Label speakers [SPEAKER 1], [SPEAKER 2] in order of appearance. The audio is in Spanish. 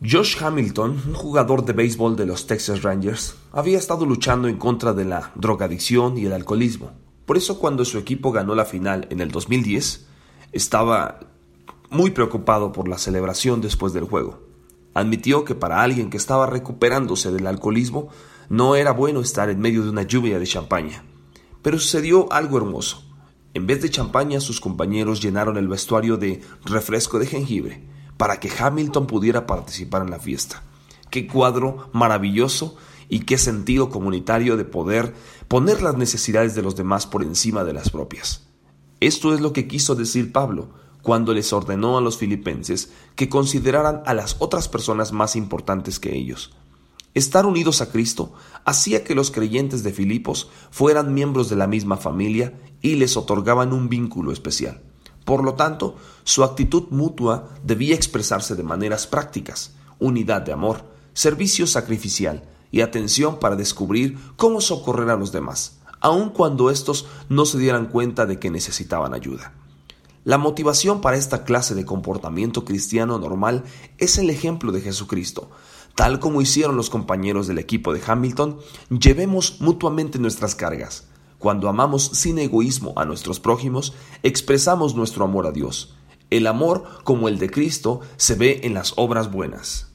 [SPEAKER 1] Josh Hamilton, un jugador de béisbol de los Texas Rangers, había estado luchando en contra de la drogadicción y el alcoholismo. Por eso cuando su equipo ganó la final en el 2010, estaba muy preocupado por la celebración después del juego. Admitió que para alguien que estaba recuperándose del alcoholismo no era bueno estar en medio de una lluvia de champaña. Pero sucedió algo hermoso. En vez de champaña, sus compañeros llenaron el vestuario de refresco de jengibre para que Hamilton pudiera participar en la fiesta. Qué cuadro maravilloso y qué sentido comunitario de poder poner las necesidades de los demás por encima de las propias. Esto es lo que quiso decir Pablo cuando les ordenó a los filipenses que consideraran a las otras personas más importantes que ellos. Estar unidos a Cristo hacía que los creyentes de Filipos fueran miembros de la misma familia y les otorgaban un vínculo especial. Por lo tanto, su actitud mutua debía expresarse de maneras prácticas, unidad de amor, servicio sacrificial y atención para descubrir cómo socorrer a los demás, aun cuando éstos no se dieran cuenta de que necesitaban ayuda. La motivación para esta clase de comportamiento cristiano normal es el ejemplo de Jesucristo. Tal como hicieron los compañeros del equipo de Hamilton, llevemos mutuamente nuestras cargas, cuando amamos sin egoísmo a nuestros prójimos, expresamos nuestro amor a Dios. El amor, como el de Cristo, se ve en las obras buenas.